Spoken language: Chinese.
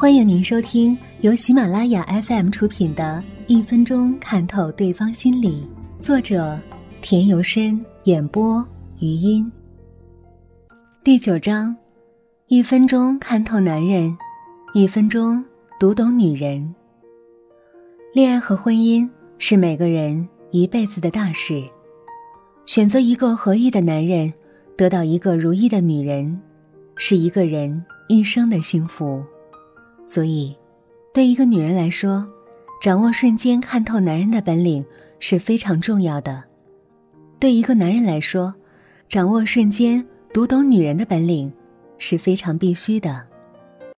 欢迎您收听由喜马拉雅 FM 出品的《一分钟看透对方心理》，作者田由深，演播余音。第九章：一分钟看透男人，一分钟读懂女人。恋爱和婚姻是每个人一辈子的大事，选择一个合意的男人，得到一个如意的女人，是一个人一生的幸福。所以，对一个女人来说，掌握瞬间看透男人的本领是非常重要的；对一个男人来说，掌握瞬间读懂女人的本领是非常必须的。